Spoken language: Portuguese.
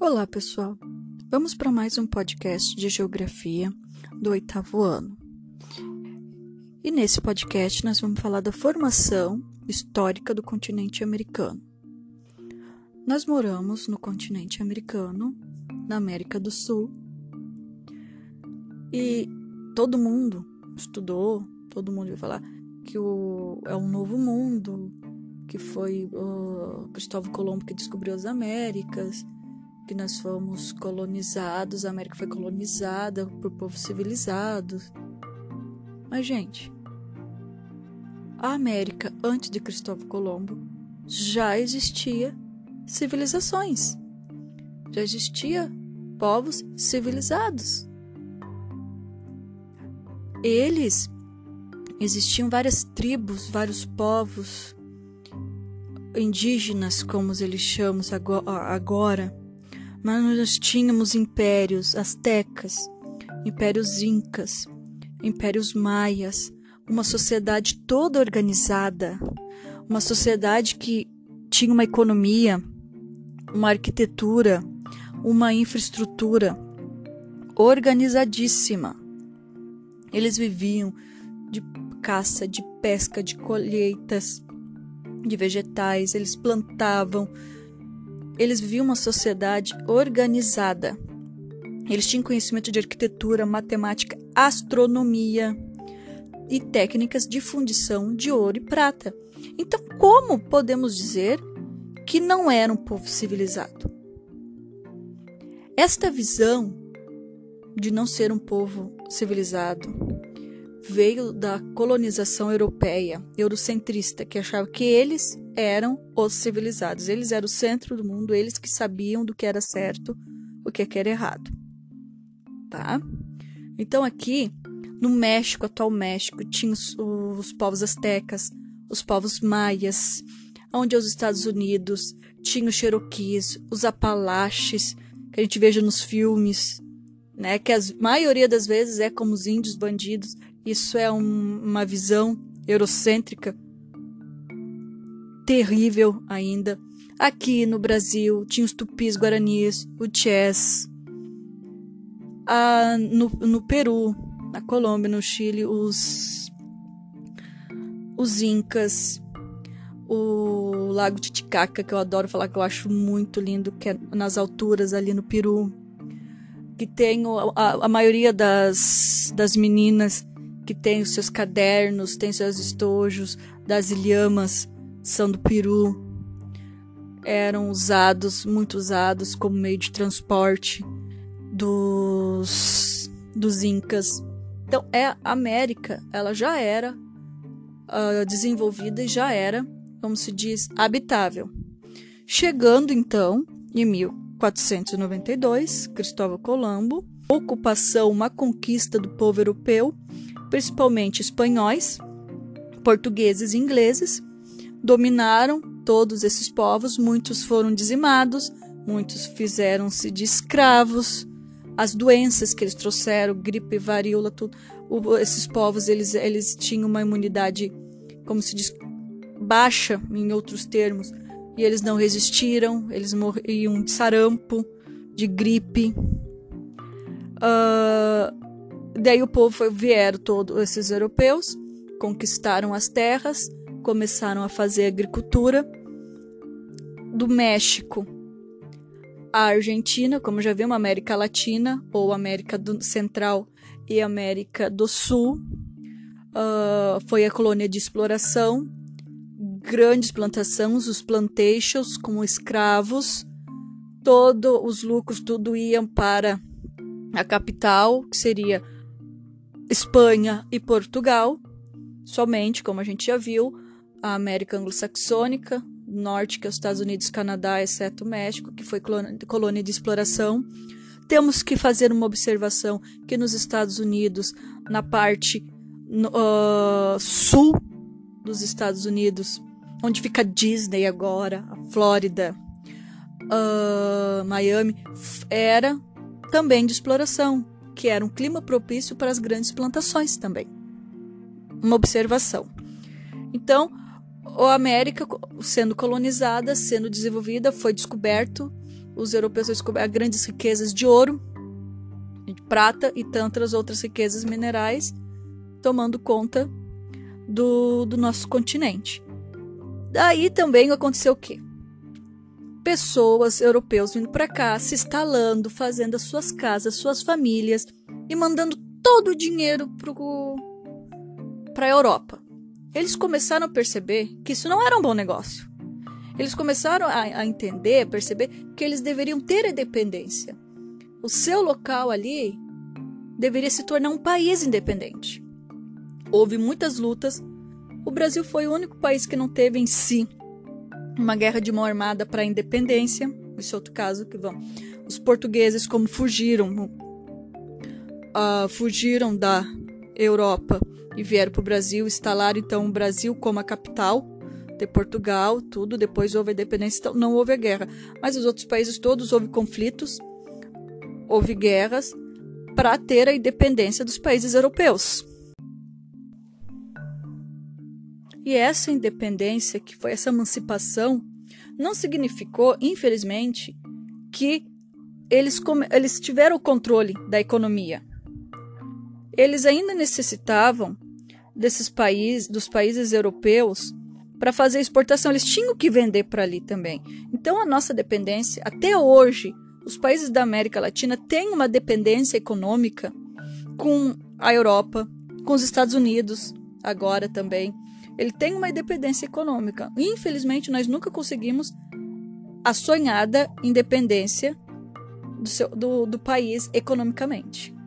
Olá, pessoal. Vamos para mais um podcast de geografia do oitavo ano. E nesse podcast nós vamos falar da formação histórica do continente americano. Nós moramos no continente americano, na América do Sul, e todo mundo estudou, todo mundo vai falar que o, é um novo mundo, que foi Cristóvão Colombo que descobriu as Américas, que nós fomos colonizados, a América foi colonizada por povos civilizados. Mas, gente, a América, antes de Cristóvão Colombo, já existia civilizações. Já existia povos civilizados. Eles existiam várias tribos, vários povos indígenas, como eles chamam agora, mas nós tínhamos impérios astecas, impérios incas, impérios maias, uma sociedade toda organizada, uma sociedade que tinha uma economia, uma arquitetura, uma infraestrutura organizadíssima. Eles viviam de caça, de pesca, de colheitas de vegetais, eles plantavam, eles viviam uma sociedade organizada. Eles tinham conhecimento de arquitetura, matemática, astronomia e técnicas de fundição de ouro e prata. Então, como podemos dizer que não era um povo civilizado? Esta visão de não ser um povo civilizado veio da colonização europeia, eurocentrista, que achava que eles eram os civilizados, eles eram o centro do mundo, eles que sabiam do que era certo, o que era errado. Tá? Então aqui no México, atual México, tinha os, os povos astecas, os povos maias, onde os Estados Unidos tinha os Cherokees, os Apalaches, que a gente veja nos filmes, né? Que a maioria das vezes é como os índios bandidos, isso é um, uma visão eurocêntrica terrível ainda. Aqui no Brasil tinha os tupis guaranis, o chess. Ah, no, no Peru, na Colômbia, no Chile, os, os incas, o Lago Titicaca, que eu adoro falar que eu acho muito lindo, que é nas alturas ali no Peru, que tem a, a maioria das, das meninas que tem os seus cadernos, tem seus estojos das ilhamas, são do Peru. Eram usados, muito usados como meio de transporte dos, dos incas. Então, é a América, ela já era uh, desenvolvida e já era, como se diz, habitável. Chegando então em 1492, Cristóvão Colombo, ocupação, uma conquista do povo europeu principalmente espanhóis, portugueses e ingleses, dominaram todos esses povos, muitos foram dizimados, muitos fizeram-se de escravos, as doenças que eles trouxeram, gripe, varíola, tudo, esses povos eles, eles tinham uma imunidade, como se diz, baixa, em outros termos, e eles não resistiram, eles morriam de sarampo, de gripe. Uh, Daí o povo foi, vieram todos esses europeus, conquistaram as terras, começaram a fazer agricultura. Do México à Argentina, como já vimos, América Latina ou América do Central e América do Sul, uh, foi a colônia de exploração, grandes plantações, os plantations com escravos, todos os lucros tudo iam para a capital, que seria Espanha e Portugal, somente, como a gente já viu, a América Anglo-Saxônica, Norte, que é os Estados Unidos, Canadá, exceto o México, que foi colônia de exploração. Temos que fazer uma observação que nos Estados Unidos, na parte uh, sul dos Estados Unidos, onde fica Disney agora, a Flórida, uh, Miami, era também de exploração que era um clima propício para as grandes plantações também. Uma observação. Então, a América sendo colonizada, sendo desenvolvida, foi descoberto, os europeus descoberto grandes riquezas de ouro, de prata e tantas outras riquezas minerais, tomando conta do, do nosso continente. Daí também aconteceu o quê? Pessoas europeus vindo para cá, se instalando, fazendo as suas casas, suas famílias e mandando todo o dinheiro para a Europa. Eles começaram a perceber que isso não era um bom negócio. Eles começaram a, a entender, a perceber que eles deveriam ter independência. O seu local ali deveria se tornar um país independente. Houve muitas lutas. O Brasil foi o único país que não teve em si uma guerra de mão armada para a independência. Esse é outro caso que vão. Os portugueses, como fugiram, uh, fugiram da Europa e vieram para o Brasil, instalaram então o Brasil como a capital de Portugal, tudo. Depois houve a independência, então não houve a guerra. Mas os outros países todos houve conflitos, houve guerras para ter a independência dos países europeus. E essa independência, que foi essa emancipação, não significou, infelizmente, que eles, eles tiveram o controle da economia. Eles ainda necessitavam desses países, dos países europeus, para fazer exportação. Eles tinham que vender para ali também. Então, a nossa dependência, até hoje, os países da América Latina têm uma dependência econômica com a Europa, com os Estados Unidos, agora também ele tem uma independência econômica. Infelizmente, nós nunca conseguimos a sonhada independência do, seu, do, do país economicamente.